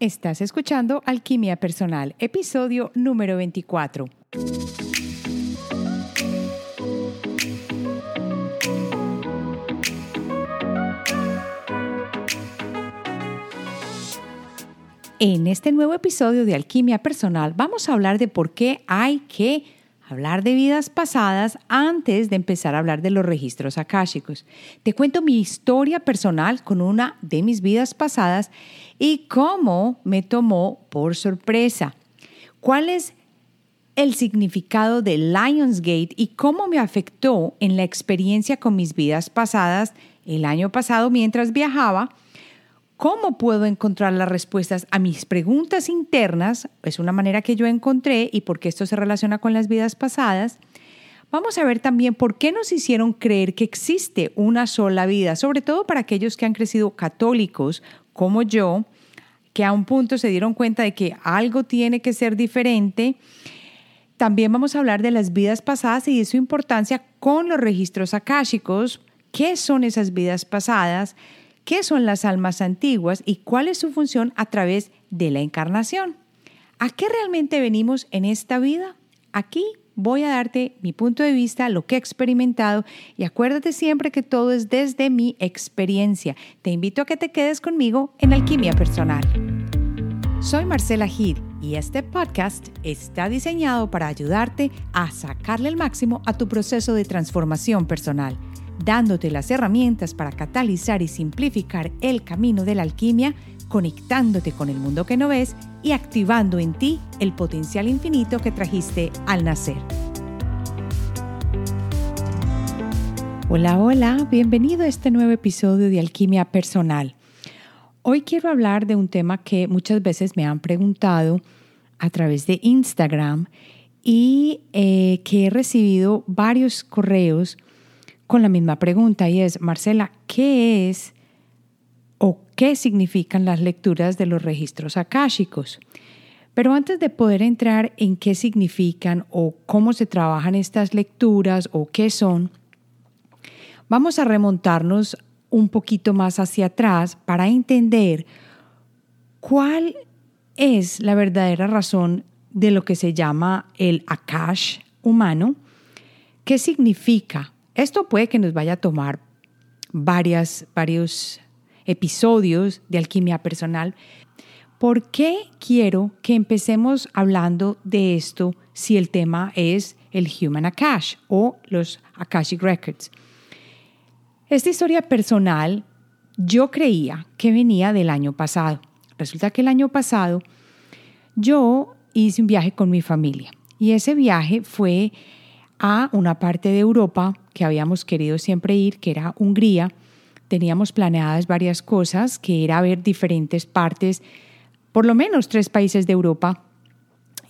Estás escuchando Alquimia Personal, episodio número 24. En este nuevo episodio de Alquimia Personal vamos a hablar de por qué hay que hablar de vidas pasadas antes de empezar a hablar de los registros akáshicos. Te cuento mi historia personal con una de mis vidas pasadas y cómo me tomó por sorpresa. ¿Cuál es el significado de Lionsgate y cómo me afectó en la experiencia con mis vidas pasadas el año pasado mientras viajaba? ¿Cómo puedo encontrar las respuestas a mis preguntas internas? Es una manera que yo encontré y por qué esto se relaciona con las vidas pasadas. Vamos a ver también por qué nos hicieron creer que existe una sola vida, sobre todo para aquellos que han crecido católicos como yo, que a un punto se dieron cuenta de que algo tiene que ser diferente. También vamos a hablar de las vidas pasadas y de su importancia con los registros akáshicos. ¿Qué son esas vidas pasadas? Qué son las almas antiguas y cuál es su función a través de la encarnación. ¿A qué realmente venimos en esta vida? Aquí voy a darte mi punto de vista, lo que he experimentado y acuérdate siempre que todo es desde mi experiencia. Te invito a que te quedes conmigo en Alquimia Personal. Soy Marcela Gil y este podcast está diseñado para ayudarte a sacarle el máximo a tu proceso de transformación personal dándote las herramientas para catalizar y simplificar el camino de la alquimia, conectándote con el mundo que no ves y activando en ti el potencial infinito que trajiste al nacer. Hola, hola, bienvenido a este nuevo episodio de Alquimia Personal. Hoy quiero hablar de un tema que muchas veces me han preguntado a través de Instagram y eh, que he recibido varios correos con la misma pregunta y es, Marcela, ¿qué es o qué significan las lecturas de los registros akáshicos? Pero antes de poder entrar en qué significan o cómo se trabajan estas lecturas o qué son, vamos a remontarnos un poquito más hacia atrás para entender cuál es la verdadera razón de lo que se llama el akash humano, qué significa esto puede que nos vaya a tomar varios episodios de alquimia personal. ¿Por qué quiero que empecemos hablando de esto si el tema es el Human Akash o los Akashic Records? Esta historia personal yo creía que venía del año pasado. Resulta que el año pasado yo hice un viaje con mi familia y ese viaje fue a una parte de Europa que habíamos querido siempre ir, que era Hungría. Teníamos planeadas varias cosas, que era ver diferentes partes, por lo menos tres países de Europa.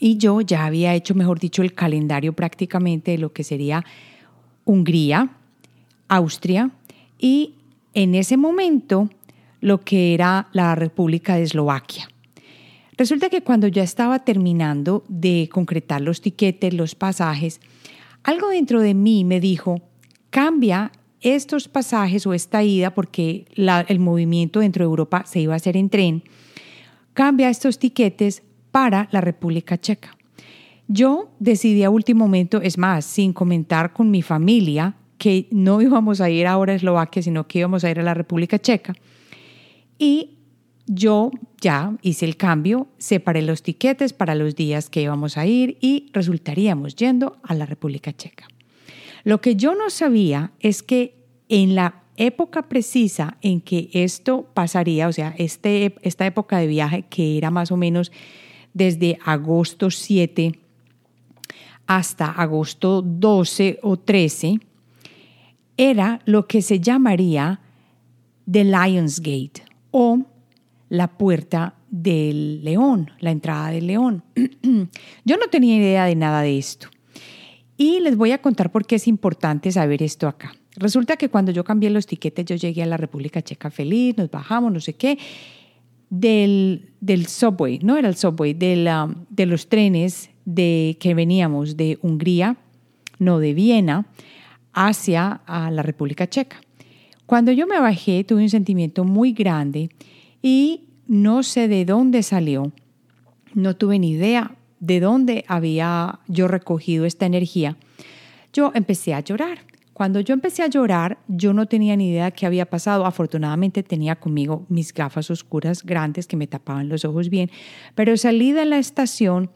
Y yo ya había hecho, mejor dicho, el calendario prácticamente de lo que sería Hungría, Austria y en ese momento lo que era la República de Eslovaquia. Resulta que cuando ya estaba terminando de concretar los tiquetes, los pasajes, algo dentro de mí me dijo, cambia estos pasajes o esta ida, porque el movimiento dentro de Europa se iba a hacer en tren, cambia estos tiquetes para la República Checa. Yo decidí a último momento, es más, sin comentar con mi familia, que no íbamos a ir ahora a Eslovaquia, sino que íbamos a ir a la República Checa. Y yo ya hice el cambio, separé los tiquetes para los días que íbamos a ir y resultaríamos yendo a la República Checa. Lo que yo no sabía es que en la época precisa en que esto pasaría, o sea, este, esta época de viaje que era más o menos desde agosto 7 hasta agosto 12 o 13, era lo que se llamaría The Lions Gate o la puerta del león, la entrada del león. Yo no tenía idea de nada de esto. Y les voy a contar por qué es importante saber esto acá. Resulta que cuando yo cambié los tiquetes, yo llegué a la República Checa feliz, nos bajamos, no sé qué, del, del subway, no era el subway, de, de los trenes de, que veníamos de Hungría, no de Viena, hacia a la República Checa. Cuando yo me bajé, tuve un sentimiento muy grande y no sé de dónde salió, no tuve ni idea de dónde había yo recogido esta energía, yo empecé a llorar. Cuando yo empecé a llorar, yo no tenía ni idea de qué había pasado. Afortunadamente tenía conmigo mis gafas oscuras grandes que me tapaban los ojos bien, pero salí de la estación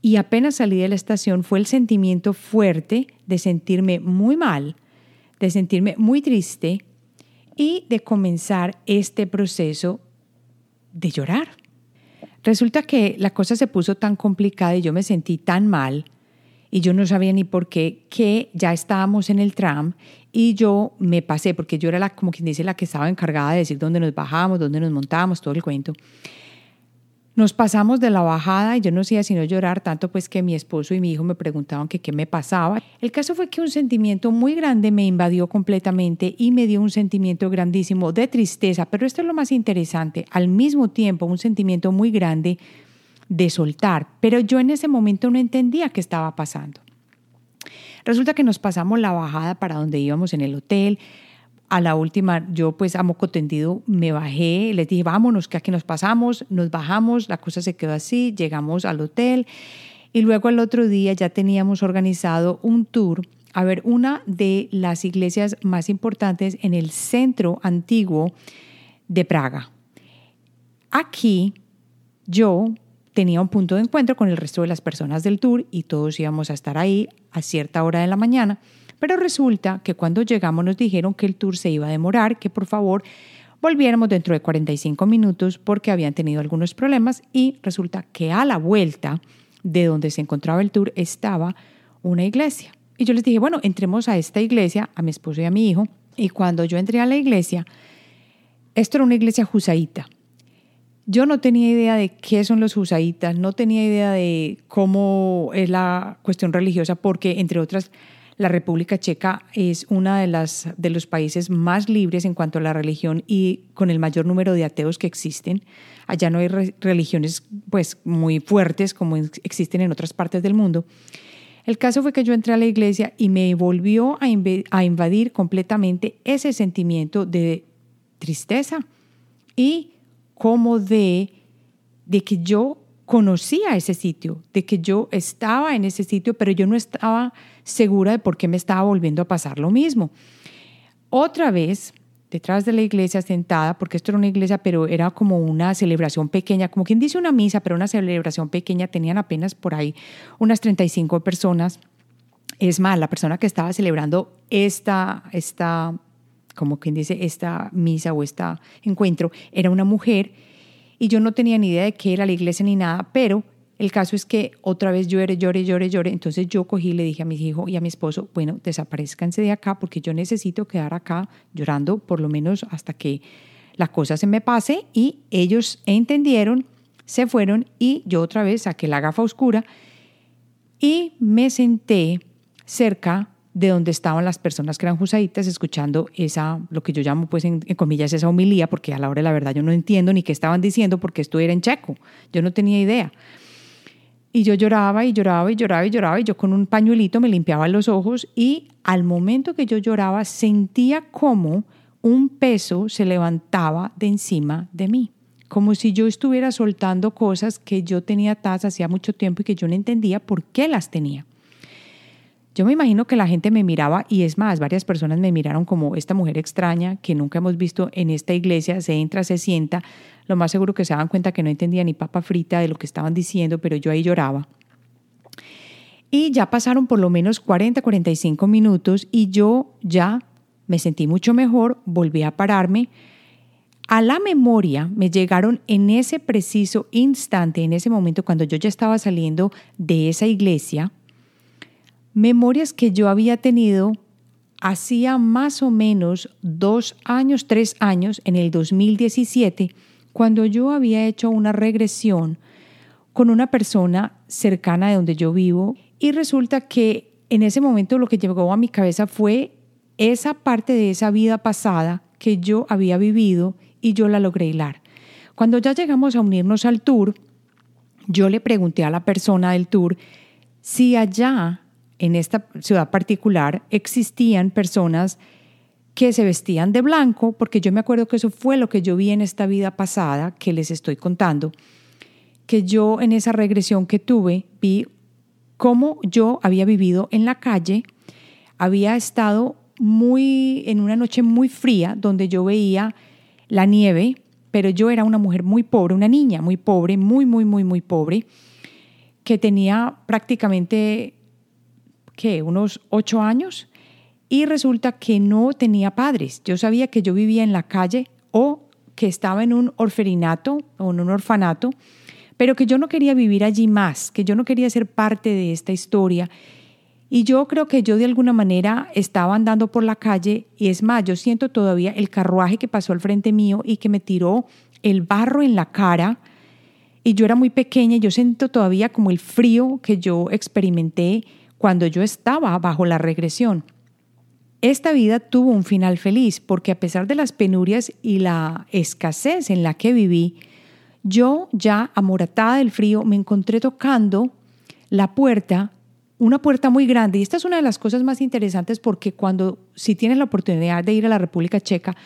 y apenas salí de la estación fue el sentimiento fuerte de sentirme muy mal, de sentirme muy triste y de comenzar este proceso de llorar. Resulta que la cosa se puso tan complicada y yo me sentí tan mal y yo no sabía ni por qué, que ya estábamos en el tram y yo me pasé, porque yo era la, como quien dice, la que estaba encargada de decir dónde nos bajamos, dónde nos montábamos, todo el cuento. Nos pasamos de la bajada y yo no hacía sino llorar, tanto pues que mi esposo y mi hijo me preguntaban que qué me pasaba. El caso fue que un sentimiento muy grande me invadió completamente y me dio un sentimiento grandísimo de tristeza, pero esto es lo más interesante, al mismo tiempo un sentimiento muy grande de soltar, pero yo en ese momento no entendía qué estaba pasando. Resulta que nos pasamos la bajada para donde íbamos en el hotel. A la última, yo pues a moco tendido me bajé, les dije, vámonos, que aquí nos pasamos, nos bajamos, la cosa se quedó así, llegamos al hotel y luego al otro día ya teníamos organizado un tour a ver una de las iglesias más importantes en el centro antiguo de Praga. Aquí yo tenía un punto de encuentro con el resto de las personas del tour y todos íbamos a estar ahí a cierta hora de la mañana, pero resulta que cuando llegamos nos dijeron que el tour se iba a demorar, que por favor volviéramos dentro de 45 minutos porque habían tenido algunos problemas y resulta que a la vuelta de donde se encontraba el tour estaba una iglesia. Y yo les dije, bueno, entremos a esta iglesia, a mi esposo y a mi hijo, y cuando yo entré a la iglesia, esto era una iglesia jusaíta, yo no tenía idea de qué son los husaitas, no tenía idea de cómo es la cuestión religiosa, porque entre otras la República Checa es uno de, de los países más libres en cuanto a la religión y con el mayor número de ateos que existen. Allá no hay religiones pues, muy fuertes como existen en otras partes del mundo. El caso fue que yo entré a la iglesia y me volvió a, invadir completamente ese sentimiento de tristeza y como de que yo conocía ese sitio, de que yo estaba en ese sitio, pero yo no estaba segura de por qué me estaba volviendo a pasar lo mismo. Otra vez, detrás de la iglesia sentada, porque esto era una iglesia, pero era como una celebración pequeña, como quien dice una misa, pero una celebración pequeña, tenían apenas por ahí unas 35 personas. Es más, la persona que estaba celebrando esta, esta como quien dice, esta misa o este encuentro, era una mujer y yo no tenía ni idea de qué era la iglesia ni nada, pero el caso es que otra vez lloré, lloré, lloré, lloré. Entonces yo cogí y le dije a mi hijo y a mi esposo, bueno, desaparezcanse de acá porque yo necesito quedar acá llorando por lo menos hasta que la cosa se me pase. Y ellos entendieron, se fueron y yo otra vez saqué la gafa oscura y me senté cerca de donde estaban las personas que eran jusaitas escuchando esa, lo que yo llamo pues en, comillas esa homilía, porque a la hora de la verdad yo no entiendo ni qué estaban diciendo porque esto era en checo, yo no tenía idea. Y yo lloraba y lloraba y lloraba y lloraba y yo con un pañuelito me limpiaba los ojos y al momento que yo lloraba sentía como un peso se levantaba de encima de mí, como si yo estuviera soltando cosas que yo tenía atadas hacía mucho tiempo y que yo no entendía por qué las tenía. Yo me imagino que la gente me miraba y es más, varias personas me miraron como esta mujer extraña que nunca hemos visto en esta iglesia, se entra, se sienta, lo más seguro que se daban cuenta que no entendía ni papa frita de lo que estaban diciendo, pero yo ahí lloraba. Y ya pasaron por lo menos 40, 45 minutos y yo ya me sentí mucho mejor, volví a pararme. A la memoria me llegaron en ese preciso instante, en ese momento cuando yo ya estaba saliendo de esa iglesia, memorias que yo había tenido hacía más o menos dos años, tres años, en el 2017, cuando yo había hecho una regresión con una persona cercana de donde yo vivo y resulta que en ese momento lo que llegó a mi cabeza fue esa parte de esa vida pasada que yo había vivido y yo la logré hilar. Cuando ya llegamos a unirnos al tour, yo le pregunté a la persona del tour si allá en esta ciudad particular existían personas que se vestían de blanco, porque yo me acuerdo que eso fue lo que yo vi en esta vida pasada que les estoy contando, que yo en esa regresión que tuve vi cómo yo había vivido en la calle, había estado muy en una noche muy fría donde yo veía la nieve, pero yo era una mujer muy pobre, una niña muy pobre, muy muy muy muy pobre, que tenía prácticamente ¿qué? unos ocho años y resulta que no tenía padres. Yo sabía que yo vivía en la calle o que estaba en un orferinato o en un orfanato, pero que yo no quería vivir allí más, que yo no quería ser parte de esta historia. Y yo creo que yo de alguna manera estaba andando por la calle y es más, yo siento todavía el carruaje que pasó al frente mío y que me tiró el barro en la cara. Y yo era muy pequeña y yo siento todavía como el frío que yo experimenté cuando yo estaba bajo la regresión. Esta vida tuvo un final feliz porque a pesar de las penurias y la escasez en la que viví, yo ya amoratada del frío me encontré tocando la puerta, una puerta muy grande. Y esta es una de las cosas más interesantes porque cuando, si tienes la oportunidad de ir a la República Checa,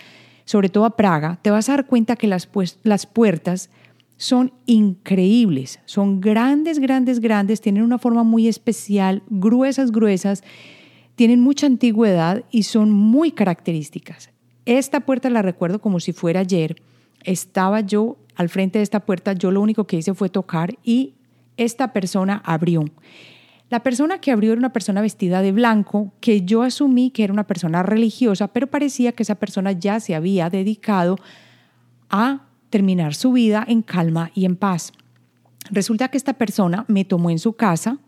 sobre todo a Praga, te vas a dar cuenta que las, pues, las puertas son increíbles, son grandes, grandes, grandes, tienen una forma muy especial, gruesas, gruesas tienen mucha antigüedad y son muy características. Esta puerta la recuerdo como si fuera ayer. Estaba yo al frente de esta puerta, yo lo único que hice fue tocar y esta persona abrió. La persona que abrió era una persona vestida de blanco, que yo asumí que era una persona religiosa, pero parecía que esa persona ya se había dedicado a terminar su vida en calma y en paz. Resulta que esta persona me tomó en su casa,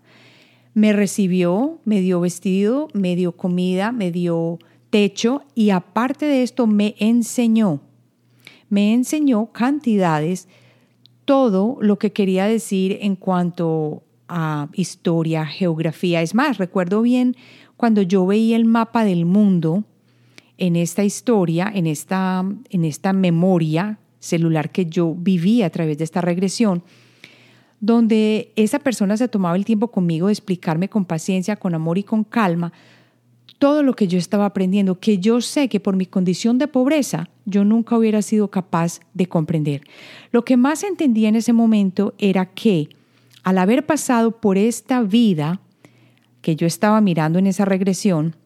me recibió, me dio vestido, me dio comida, me dio techo y aparte de esto me enseñó, me enseñó cantidades, todo lo que quería decir en cuanto a historia, geografía. Es más, recuerdo bien cuando yo veía el mapa del mundo en esta historia, en esta, en esta memoria celular que yo viví a través de esta regresión, donde esa persona se tomaba el tiempo conmigo de explicarme con paciencia, con amor y con calma todo lo que yo estaba aprendiendo, que yo sé que por mi condición de pobreza yo nunca hubiera sido capaz de comprender. Lo que más entendí en ese momento era que al haber pasado por esta vida que yo estaba mirando en esa regresión,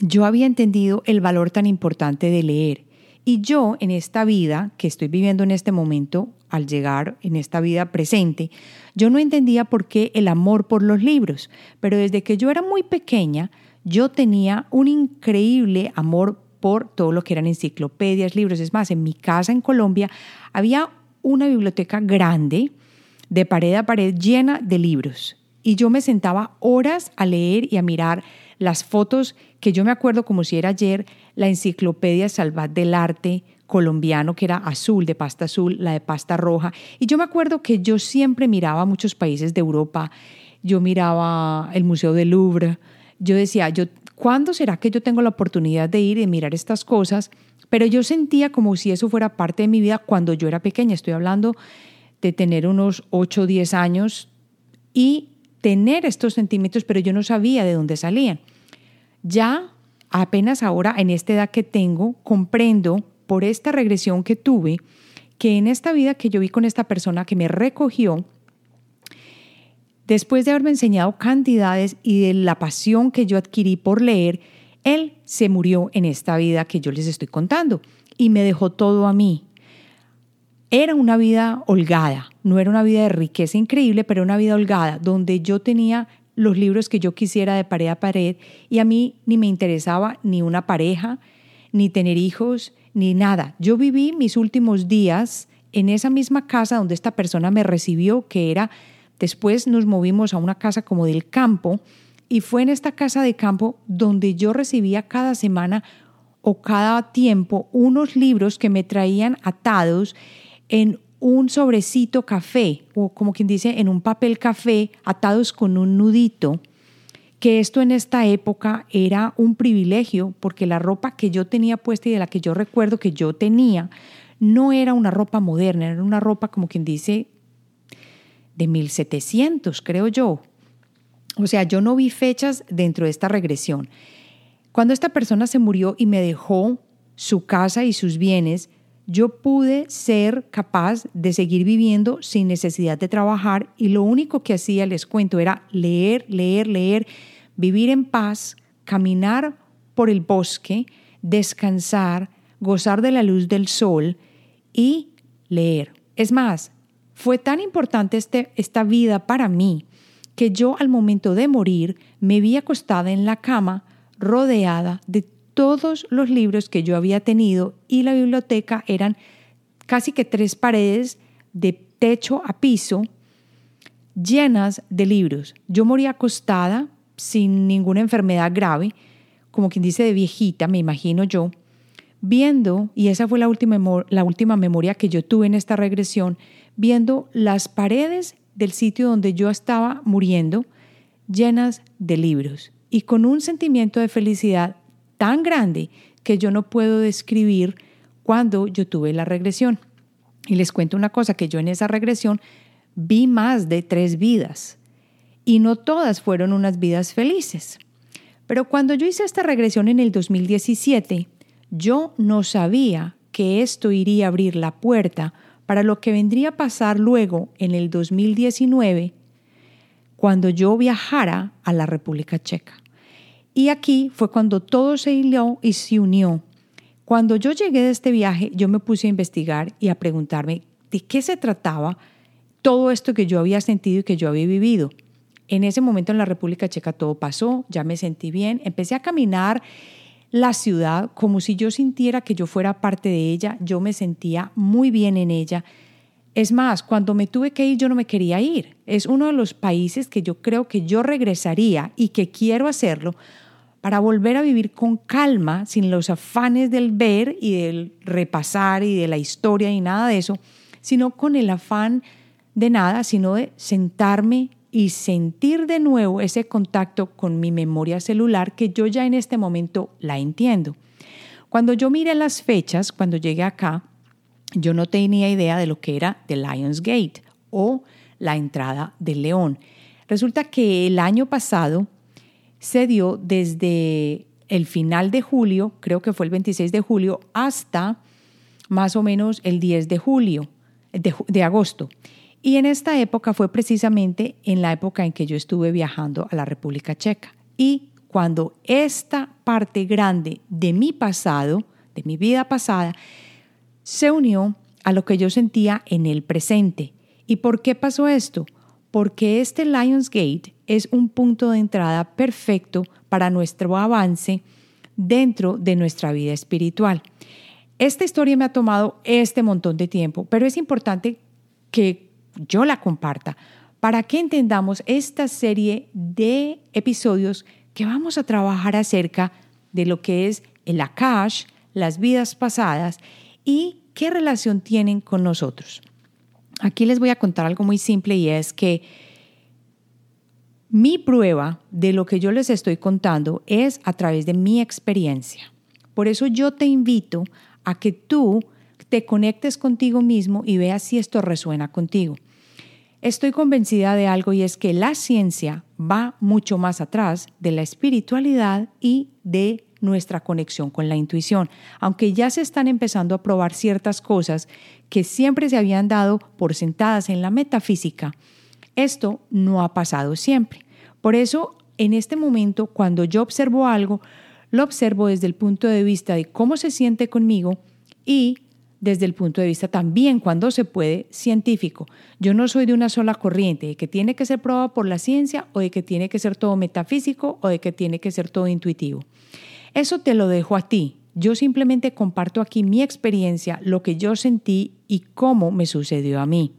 yo había entendido el valor tan importante de leer. Y yo en esta vida que estoy viviendo en este momento, al llegar en esta vida presente, yo no entendía por qué el amor por los libros, pero desde que yo era muy pequeña, yo tenía un increíble amor por todo lo que eran enciclopedias, libros. Es más, en mi casa en Colombia había una biblioteca grande, de pared a pared, llena de libros. Y yo me sentaba horas a leer y a mirar las fotos que yo me acuerdo como si era ayer, la enciclopedia Salvat del Arte, colombiano que era azul, de pasta azul, la de pasta roja. Y yo me acuerdo que yo siempre miraba muchos países de Europa, yo miraba el Museo del Louvre, yo decía, yo, ¿cuándo será que yo tengo la oportunidad de ir y mirar estas cosas? Pero yo sentía como si eso fuera parte de mi vida cuando yo era pequeña. Estoy hablando de tener unos 8 o 10 años y tener estos sentimientos, pero yo no sabía de dónde salían. Ya apenas ahora, en esta edad que tengo, comprendo por esta regresión que tuve, que en esta vida que yo vi con esta persona que me recogió, después de haberme enseñado cantidades y de la pasión que yo adquirí por leer, él se murió en esta vida que yo les estoy contando y me dejó todo a mí. Era una vida holgada, no era una vida de riqueza increíble, pero una vida holgada, donde yo tenía los libros que yo quisiera de pared a pared y a mí ni me interesaba ni una pareja, ni tener hijos, ni nada. Yo viví mis últimos días en esa misma casa donde esta persona me recibió, que era, después nos movimos a una casa como del campo, y fue en esta casa de campo donde yo recibía cada semana o cada tiempo unos libros que me traían atados en un sobrecito café, o como quien dice, en un papel café, atados con un nudito que esto en esta época era un privilegio porque la ropa que yo tenía puesta y de la que yo recuerdo que yo tenía no era una ropa moderna, era una ropa como quien dice de 1700, creo yo. O sea, yo no vi fechas dentro de esta regresión. Cuando esta persona se murió y me dejó su casa y sus bienes, yo pude ser capaz de seguir viviendo sin necesidad de trabajar y lo único que hacía, les cuento, era leer, leer, leer, vivir en paz, caminar por el bosque, descansar, gozar de la luz del sol y leer. Es más, fue tan importante este, esta vida para mí que yo al momento de morir me vi acostada en la cama rodeada de todos los libros que yo había tenido y la biblioteca eran casi que tres paredes de techo a piso llenas de libros. Yo moría acostada sin ninguna enfermedad grave, como quien dice de viejita, me imagino yo, viendo, y esa fue la última, la última memoria que yo tuve en esta regresión, viendo las paredes del sitio donde yo estaba muriendo llenas de libros y con un sentimiento de felicidad tan grande que yo no puedo describir cuando yo tuve la regresión. Y les cuento una cosa, que yo en esa regresión vi más de tres vidas y no todas fueron unas vidas felices. Pero cuando yo hice esta regresión en el 2017, yo no sabía que esto iría a abrir la puerta para lo que vendría a pasar luego en el 2019 cuando yo viajara a la República Checa. Y aquí fue cuando todo se hiló y se unió. Cuando yo llegué de este viaje, yo me puse a investigar y a preguntarme de qué se trataba todo esto que yo había sentido y que yo había vivido. En ese momento en la República Checa todo pasó, ya me sentí bien, empecé a caminar la ciudad como si yo sintiera que yo fuera parte de ella, yo me sentía muy bien en ella. Es más, cuando me tuve que ir yo no me quería ir. Es uno de los países que yo creo que yo regresaría y que quiero hacerlo para volver a vivir con calma, sin los afanes del ver y del repasar y de la historia y nada de eso, sino con el afán de nada, sino de sentarme y sentir de nuevo ese contacto con mi memoria celular que yo ya en este momento la entiendo. Cuando yo miré las fechas, cuando llegué acá, yo no tenía idea de lo que era The Lions Gate o la entrada del león. Resulta que el año pasado se dio desde el final de julio, creo que fue el 26 de julio, hasta más o menos el 10 de julio, de, agosto. Y en esta época fue precisamente en la época en que yo estuve viajando a la República Checa. Y cuando esta parte grande de mi pasado, de mi vida pasada, se unió a lo que yo sentía en el presente. ¿Y por qué pasó esto? Porque este Lionsgate es un punto de entrada perfecto para nuestro avance dentro de nuestra vida espiritual. Esta historia me ha tomado este montón de tiempo, pero es importante que yo la comparta para que entendamos esta serie de episodios que vamos a trabajar acerca de lo que es el Akash, las vidas pasadas y qué relación tienen con nosotros. Aquí les voy a contar algo muy simple y es que mi prueba de lo que yo les estoy contando es a través de mi experiencia. Por eso yo te invito a que tú te conectes contigo mismo y veas si esto resuena contigo. Estoy convencida de algo y es que la ciencia va mucho más atrás de la espiritualidad y de nuestra conexión con la intuición, aunque ya se están empezando a probar ciertas cosas que siempre se habían dado por sentadas en la metafísica esto no ha pasado siempre. Por eso, en este momento, cuando yo observo algo, lo observo desde el punto de vista de cómo se siente conmigo y desde el punto de vista también, cuando se puede, científico. Yo no soy de una sola corriente, de que tiene que ser probado por la ciencia o de que tiene que ser todo metafísico o de que tiene que ser todo intuitivo. Eso te lo dejo a ti. Yo simplemente comparto aquí mi experiencia, lo que yo sentí y cómo me sucedió a mí.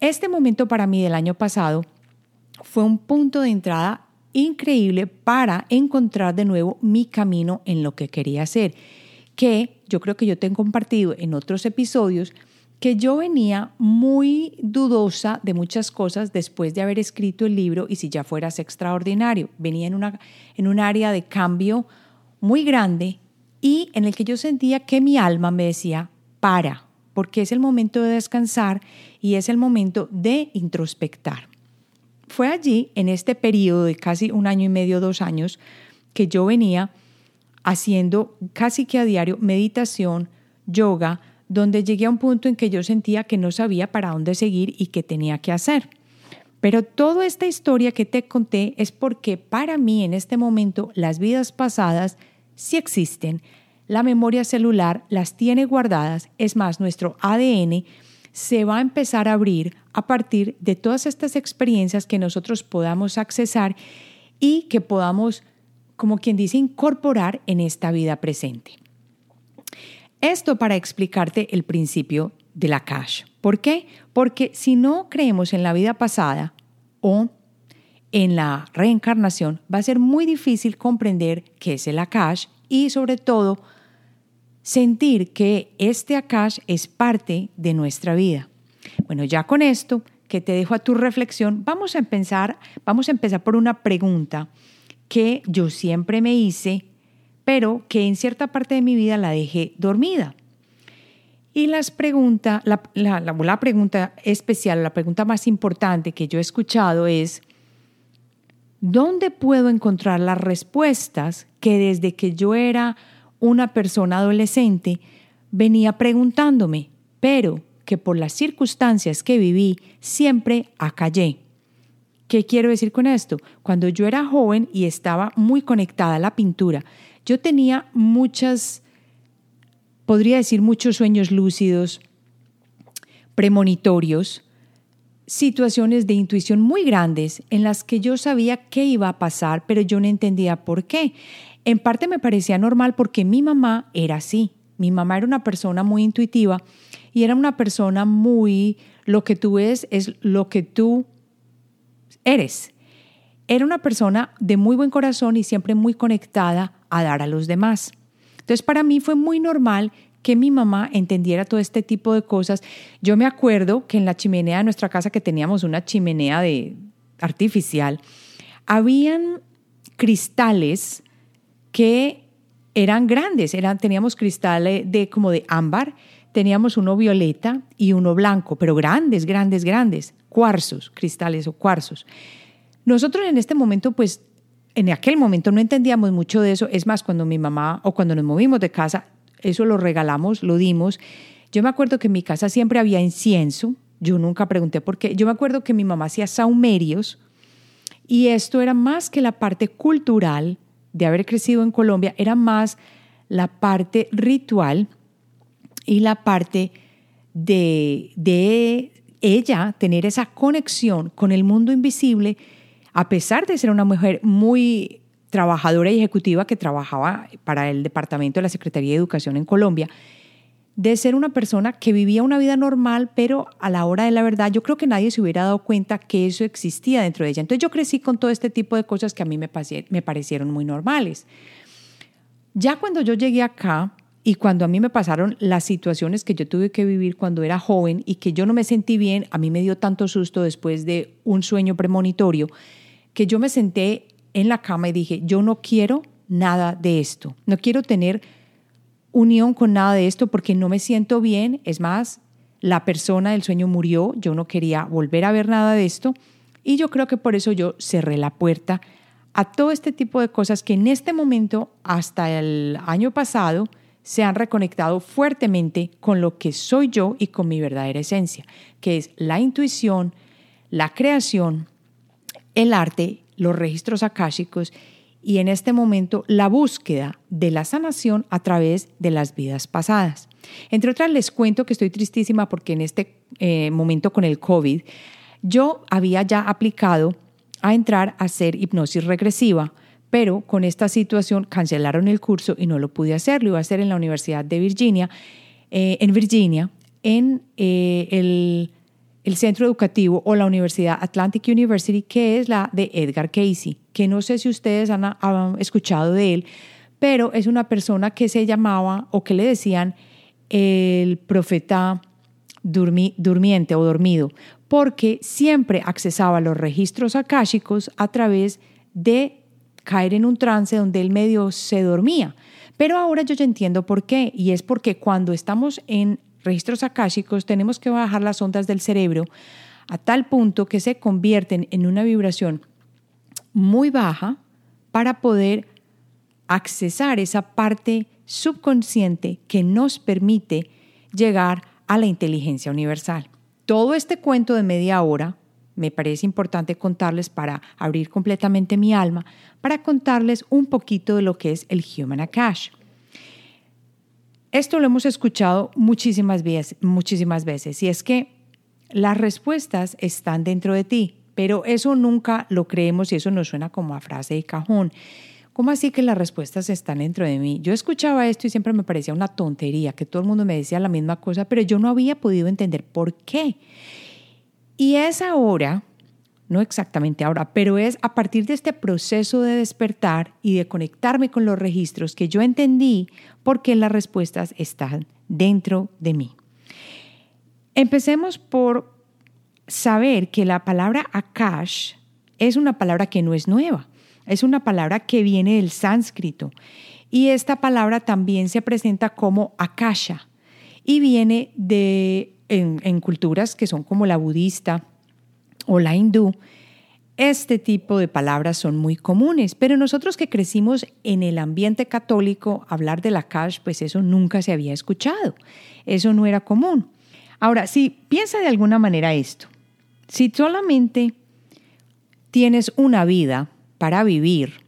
Este momento para mí del año pasado fue un punto de entrada increíble para encontrar de nuevo mi camino en lo que quería hacer, que yo creo que yo te he compartido en otros episodios que yo venía muy dudosa de muchas cosas después de haber escrito el libro y si ya fueras extraordinario. Venía en, una, en un área de cambio muy grande y en el que yo sentía que mi alma me decía, para, porque es el momento de descansar y es el momento de introspectar. Fue allí, en este periodo de casi un año y medio, dos años, que yo venía haciendo casi que a diario meditación, yoga, donde llegué a un punto en que yo sentía que no sabía para dónde seguir y qué tenía que hacer. Pero toda esta historia que te conté es porque para mí en este momento las vidas pasadas sí existen. La memoria celular las tiene guardadas, es más, nuestro ADN se va a empezar a abrir a partir de todas estas experiencias que nosotros podamos accesar y que podamos, como quien dice, incorporar en esta vida presente. Esto para explicarte el principio de la cash. ¿Por qué? Porque si no creemos en la vida pasada o en la reencarnación, va a ser muy difícil comprender qué es el Akash y sobre todo sentir que este Akash es parte de nuestra vida. Bueno, ya con esto que te dejo a tu reflexión, vamos a empezar, vamos a empezar por una pregunta que yo siempre me hice, pero que en cierta parte de mi vida la dejé dormida. Y las pregunta, la, la, pregunta especial, la pregunta más importante que yo he escuchado es, ¿dónde puedo encontrar las respuestas que desde que yo era una persona adolescente venía preguntándome, pero que por las circunstancias que viví siempre acallé? ¿Qué quiero decir con esto? Cuando yo era joven y estaba muy conectada a la pintura, yo tenía muchas podría decir muchos sueños lúcidos, premonitorios, situaciones de intuición muy grandes en las que yo sabía qué iba a pasar, pero yo no entendía por qué. En parte me parecía normal porque mi mamá era así. Mi mamá era una persona muy intuitiva y era una persona muy, lo que tú ves es lo que tú eres. Era una persona de muy buen corazón y siempre muy conectada a dar a los demás. Entonces para mí fue muy normal que mi mamá entendiera todo este tipo de cosas. Yo me acuerdo que en la chimenea de nuestra casa, que teníamos una chimenea de artificial, habían cristales que eran grandes, eran, teníamos cristales de como de ámbar, teníamos uno violeta y uno blanco, pero grandes, grandes, grandes, cuarzos, cristales o cuarzos. Nosotros en este momento, pues en aquel momento no entendíamos mucho de eso. Es más, cuando mi mamá o cuando nos movimos de casa, eso lo regalamos, lo dimos. Yo me acuerdo que en mi casa siempre había incienso. Yo nunca pregunté por qué. Yo me acuerdo que mi mamá hacía saumerios y esto era más que la parte cultural de haber crecido en Colombia, era más la parte ritual y la parte de, de ella tener esa conexión con el mundo invisible a pesar de ser una mujer muy trabajadora ejecutiva que trabajaba para el Departamento de la Secretaría de Educación en Colombia, de ser una persona que vivía una vida normal, pero a la hora de la verdad yo creo que nadie se hubiera dado cuenta que eso existía dentro de ella. Entonces yo crecí con todo este tipo de cosas que a mí me, me parecieron muy normales. Ya cuando yo llegué acá y cuando a mí me pasaron las situaciones que yo tuve que vivir cuando era joven y que yo no me sentí bien, a mí me dio tanto susto después de un sueño premonitorio que yo me senté en la cama y dije, yo no quiero nada de esto, no quiero tener unión con nada de esto porque no me siento bien, es más, la persona del sueño murió, yo no quería volver a ver nada de esto. Y yo creo que por eso yo cerré la puerta a todo este tipo de cosas que en este momento, hasta el año pasado, se han reconectado fuertemente con lo que soy yo y con mi verdadera esencia, que es la intuición, la creación, el arte, los registros akáshicos y en este momento la búsqueda de la sanación a través de las vidas pasadas. Entre otras, les cuento que estoy tristísima porque en este eh, momento con el COVID yo había ya aplicado a entrar a hacer hipnosis regresiva, pero con esta situación cancelaron el curso y no lo pude hacer. Lo iba a hacer en la Universidad de Virginia, eh, en Virginia, en eh, el el centro educativo o la Universidad Atlantic University, que es la de Edgar Casey, que no sé si ustedes han, escuchado de él, pero es una persona que se llamaba o que le decían el profeta durmiente o dormido, porque siempre accesaba los registros akáshicos a través de caer en un trance donde el medio se dormía. Pero ahora yo ya entiendo por qué, y es porque cuando estamos en registros akáshicos, tenemos que bajar las ondas del cerebro a tal punto que se convierten en una vibración muy baja para poder accesar esa parte subconsciente que nos permite llegar a la inteligencia universal. Todo este cuento de media hora me parece importante contarles para abrir completamente mi alma, para contarles un poquito de lo que es el Human Akash. Esto lo hemos escuchado muchísimas veces, muchísimas veces y es que las respuestas están dentro de ti, pero eso nunca lo creemos y eso nos suena como a frase de cajón. ¿Cómo así que las respuestas están dentro de mí? Yo escuchaba esto y siempre me parecía una tontería, que todo el mundo me decía la misma cosa, pero yo no había podido entender por qué. Y es ahora, no exactamente ahora, pero es a partir de este proceso de despertar y de conectarme con los registros que yo entendí por qué las respuestas están dentro de mí. Empecemos por saber que la palabra Akash es una palabra que no es nueva, es una palabra que viene del sánscrito y esta palabra también se presenta como Akasha y viene de en, culturas que son como la budista o la hindú, este tipo de palabras son muy comunes, pero nosotros que crecimos en el ambiente católico, hablar de la cash, pues eso nunca se había escuchado, eso no era común. Ahora, si piensa de alguna manera esto, si solamente tienes una vida para vivir,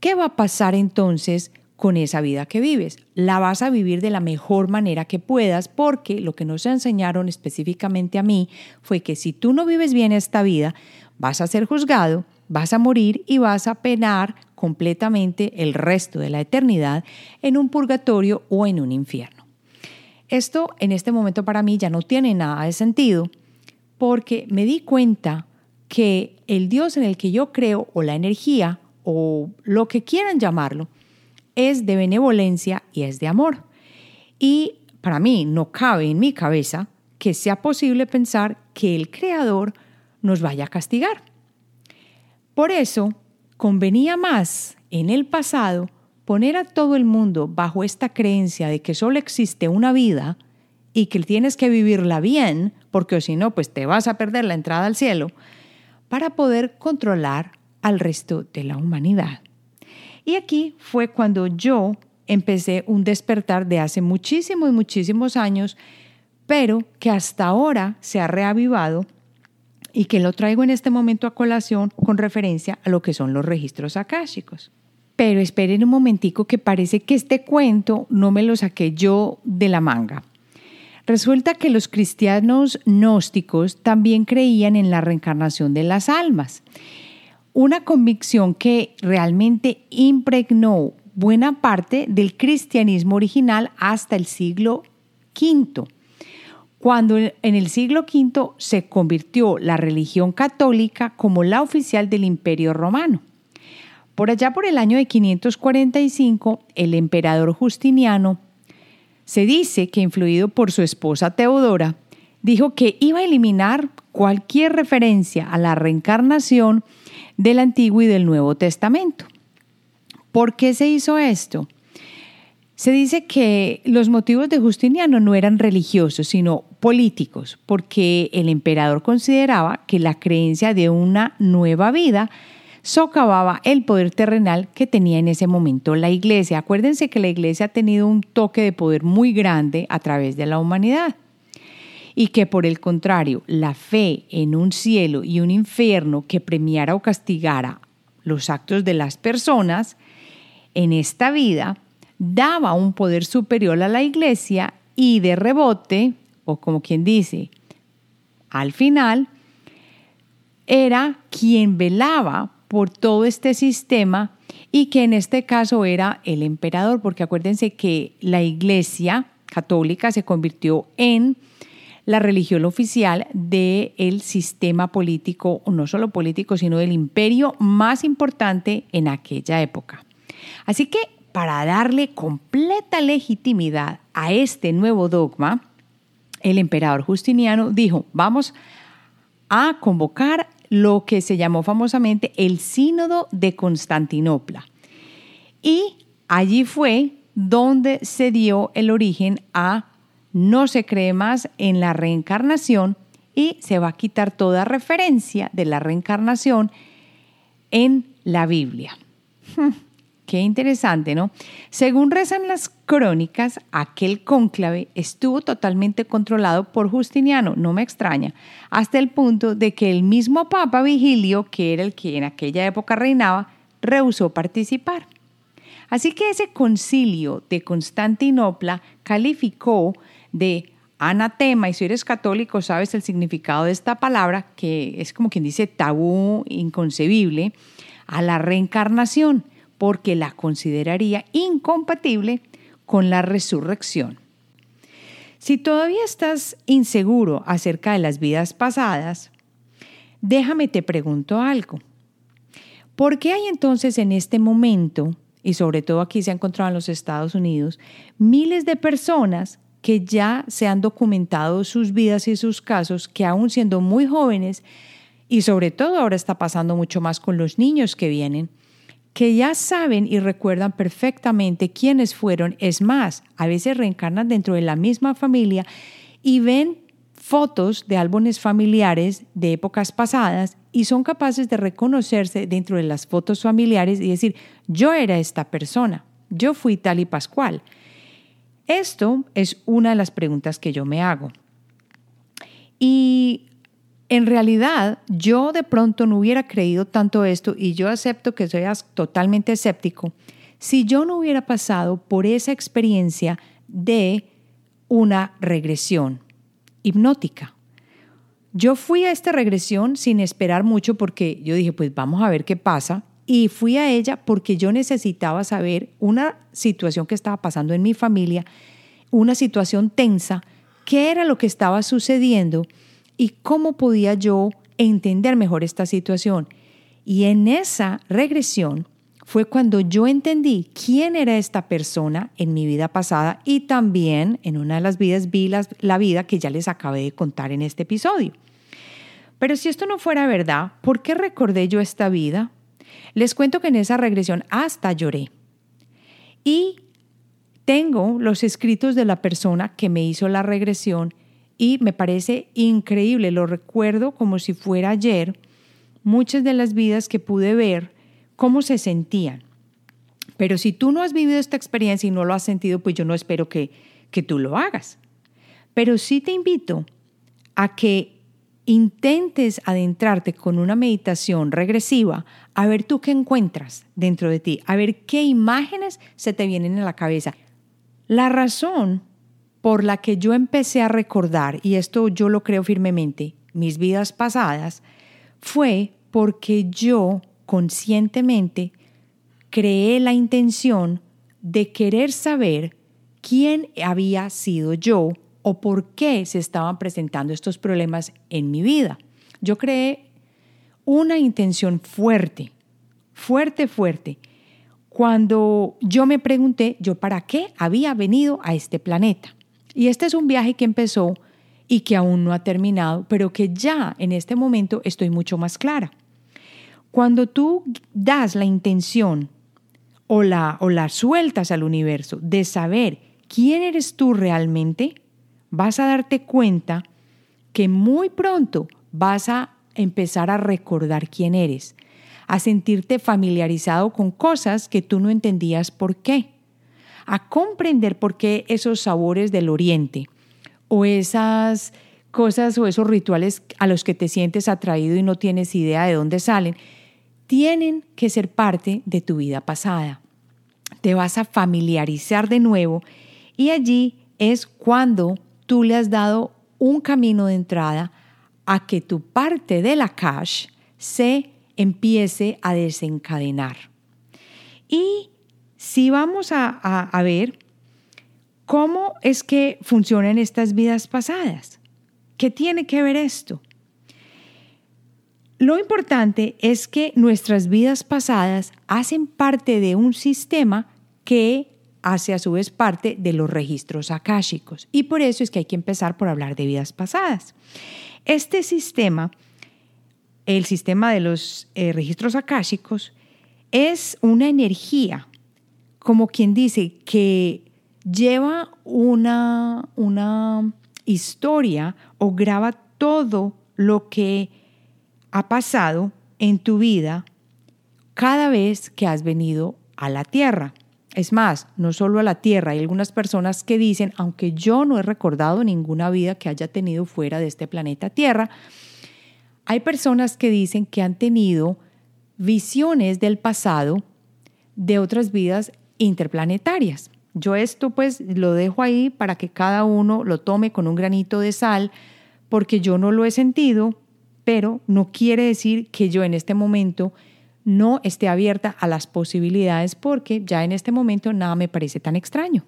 ¿qué va a pasar entonces con esa vida que vives. La vas a vivir de la mejor manera que puedas porque lo que nos enseñaron específicamente a mí fue que si tú no vives bien esta vida, vas a ser juzgado, vas a morir y vas a penar completamente el resto de la eternidad en un purgatorio o en un infierno. Esto en este momento para mí ya no tiene nada de sentido porque me di cuenta que el Dios en el que yo creo o la energía o lo que quieran llamarlo, es de benevolencia y es de amor. Y para mí no cabe en mi cabeza que sea posible pensar que el Creador nos vaya a castigar. Por eso, convenía más en el pasado poner a todo el mundo bajo esta creencia de que solo existe una vida y que tienes que vivirla bien, porque si no, pues te vas a perder la entrada al cielo, para poder controlar al resto de la humanidad. Y aquí fue cuando yo empecé un despertar de hace muchísimos, muchísimos años, pero que hasta ahora se ha reavivado y que lo traigo en este momento a colación con referencia a lo que son los registros akáshicos. Pero esperen un momentico que parece que este cuento no me lo saqué yo de la manga. Resulta que los cristianos gnósticos también creían en la reencarnación de las almas una convicción que realmente impregnó buena parte del cristianismo original hasta el siglo V, cuando en el siglo V se convirtió la religión católica como la oficial del imperio romano. Por allá por el año de 545, el emperador Justiniano se dice que influido por su esposa Teodora, dijo que iba a eliminar cualquier referencia a la reencarnación del Antiguo y del Nuevo Testamento. ¿Por qué se hizo esto? Se dice que los motivos de Justiniano no eran religiosos, sino políticos, porque el emperador consideraba que la creencia de una nueva vida socavaba el poder terrenal que tenía en ese momento la iglesia. Acuérdense que la iglesia ha tenido un toque de poder muy grande a través de la humanidad y que por el contrario la fe en un cielo y un infierno que premiara o castigara los actos de las personas en esta vida daba un poder superior a la iglesia y de rebote, o como quien dice, al final, era quien velaba por todo este sistema y que en este caso era el emperador, porque acuérdense que la iglesia católica se convirtió en la religión oficial del sistema político, no solo político, sino del imperio más importante en aquella época. Así que para darle completa legitimidad a este nuevo dogma, el emperador Justiniano dijo, vamos a convocar lo que se llamó famosamente el Sínodo de Constantinopla. Y allí fue donde se dio el origen a no se cree más en la reencarnación y se va a quitar toda referencia de la reencarnación en la Biblia. Qué interesante, ¿no? Según rezan las crónicas, aquel cónclave estuvo totalmente controlado por Justiniano, no me extraña, hasta el punto de que el mismo Papa Vigilio, que era el que en aquella época reinaba, rehusó participar. Así que ese concilio de Constantinopla calificó de anatema, y si eres católico sabes el significado de esta palabra, que es como quien dice tabú inconcebible, a la reencarnación porque la consideraría incompatible con la resurrección. Si todavía estás inseguro acerca de las vidas pasadas, déjame te pregunto algo. ¿Por qué hay entonces en este momento, y sobre todo aquí se ha encontrado en los Estados Unidos, miles de personas que ya se han documentado sus vidas y sus casos, que aún siendo muy jóvenes, y sobre todo ahora está pasando mucho más con los niños que vienen, que ya saben y recuerdan perfectamente quiénes fueron. Es más, a veces reencarnan dentro de la misma familia y ven fotos de álbumes familiares de épocas pasadas y son capaces de reconocerse dentro de las fotos familiares y decir, yo era esta persona, yo fui tal y pascual. Esto es una de las preguntas que yo me hago. Y en realidad yo de pronto no hubiera creído tanto esto y yo acepto que soy totalmente escéptico si yo no hubiera pasado por esa experiencia de una regresión hipnótica. Yo fui a esta regresión sin esperar mucho porque yo dije, pues vamos a ver qué pasa. Y fui a ella porque yo necesitaba saber una situación que estaba pasando en mi familia, una situación tensa, qué era lo que estaba sucediendo y cómo podía yo entender mejor esta situación. Y en esa regresión fue cuando yo entendí quién era esta persona en mi vida pasada y también en una de las vidas vi la vida que ya les acabé de contar en este episodio. Pero si esto no fuera verdad, ¿por qué recordé yo esta vida? Les cuento que en esa regresión hasta lloré. Y tengo los escritos de la persona que me hizo la regresión y me parece increíble, lo recuerdo como si fuera ayer, muchas de las vidas que pude ver, cómo se sentían. Pero si tú no has vivido esta experiencia y no lo has sentido, pues yo no espero que, que tú lo hagas. Pero sí te invito a que intentes adentrarte con una meditación regresiva a ver tú qué encuentras dentro de ti, a ver qué imágenes se te vienen a la cabeza. La razón por la que yo empecé a recordar, y esto yo lo creo firmemente, mis vidas pasadas, fue porque yo conscientemente creé la intención de querer saber quién había sido yo o por qué se estaban presentando estos problemas en mi vida. Yo creé una intención fuerte, fuerte, fuerte, cuando yo me pregunté yo para qué había venido a este planeta. Y este es un viaje que empezó y que aún no ha terminado, pero que ya en este momento estoy mucho más clara. Cuando tú das la intención o la, o la sueltas al universo de saber quién eres tú realmente, vas a darte cuenta que muy pronto vas a empezar a recordar quién eres, a sentirte familiarizado con cosas que tú no entendías por qué a comprender por qué esos sabores del oriente o esas cosas o esos rituales a los que te sientes atraído y no tienes idea de dónde salen, tienen que ser parte de tu vida pasada. Te vas a familiarizar de nuevo y allí es cuando tú le has dado un camino de entrada a que tu parte de la cash se empiece a desencadenar. Y si vamos a, ver cómo es que funcionan estas vidas pasadas. ¿Qué tiene que ver esto? Lo importante es que nuestras vidas pasadas hacen parte de un sistema que hace a su vez parte de los registros akáshicos. Y por eso es que hay que empezar por hablar de vidas pasadas. Este sistema, el sistema de los eh, registros akáshicos, es una energía como quien dice que lleva una, una historia o graba todo lo que ha pasado en tu vida cada vez que has venido a la Tierra. Es más, no solo a la Tierra, hay algunas personas que dicen, aunque yo no he recordado ninguna vida que haya tenido fuera de este planeta Tierra, hay personas que dicen que han tenido visiones del pasado de otras vidas interplanetarias. Yo esto pues lo dejo ahí para que cada uno lo tome con un granito de sal, porque yo no lo he sentido, pero no quiere decir que yo en este momento no esté abierta a las posibilidades porque ya en este momento nada me parece tan extraño.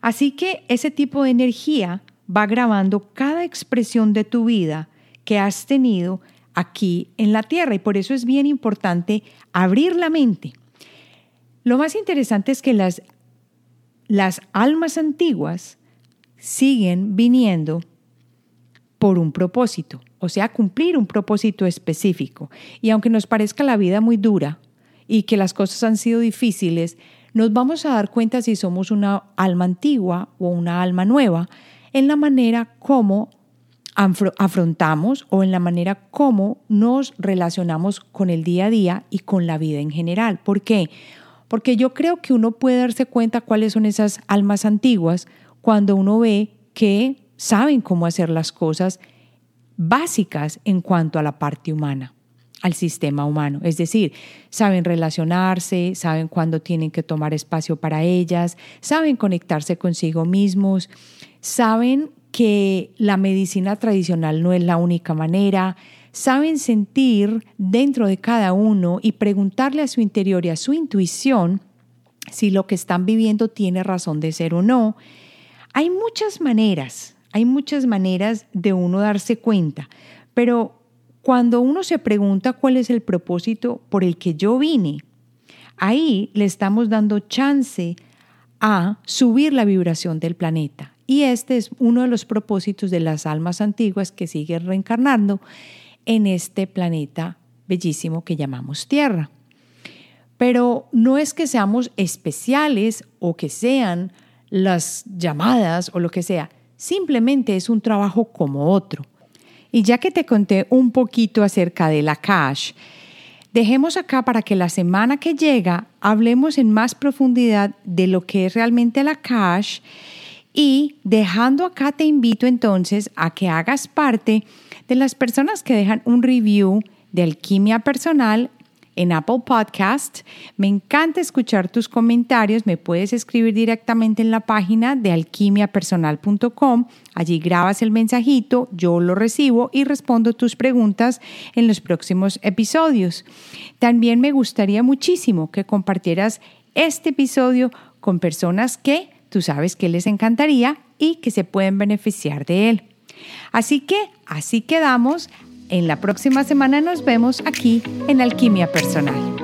Así que ese tipo de energía va grabando cada expresión de tu vida que has tenido aquí en la Tierra y por eso es bien importante abrir la mente. Lo más interesante es que las, las almas antiguas siguen viniendo por un propósito o sea, cumplir un propósito específico. Y aunque nos parezca la vida muy dura y que las cosas han sido difíciles, nos vamos a dar cuenta si somos una alma antigua o una alma nueva en la manera como afrontamos o en la manera como nos relacionamos con el día a día y con la vida en general. ¿Por qué? Porque yo creo que uno puede darse cuenta cuáles son esas almas antiguas cuando uno ve que saben cómo hacer las cosas básicas en cuanto a la parte humana, al sistema humano. Es decir, saben relacionarse, saben cuándo tienen que tomar espacio para ellas, saben conectarse consigo mismos, saben que la medicina tradicional no es la única manera, saben sentir dentro de cada uno y preguntarle a su interior y a su intuición si lo que están viviendo tiene razón de ser o no. Hay muchas maneras hay muchas maneras de uno darse cuenta, pero cuando uno se pregunta cuál es el propósito por el que yo vine, ahí le estamos dando chance a subir la vibración del planeta. Y este es uno de los propósitos de las almas antiguas que siguen reencarnando en este planeta bellísimo que llamamos Tierra. Pero no es que seamos especiales o que sean las llamadas o lo que sea, simplemente es un trabajo como otro. Y ya que te conté un poquito acerca de la cash, dejemos acá para que la semana que llega hablemos en más profundidad de lo que es realmente la cash y dejando acá te invito entonces a que hagas parte de las personas que dejan un review de alquimia personal en Apple Podcast. Me encanta escuchar tus comentarios. Me puedes escribir directamente en la página de alquimiapersonal.com. Allí grabas el mensajito, yo lo recibo y respondo tus preguntas en los próximos episodios. También me gustaría muchísimo que compartieras este episodio con personas que tú sabes que les encantaría y que se pueden beneficiar de él. Así que así quedamos. En la próxima semana nos vemos aquí en Alquimia Personal.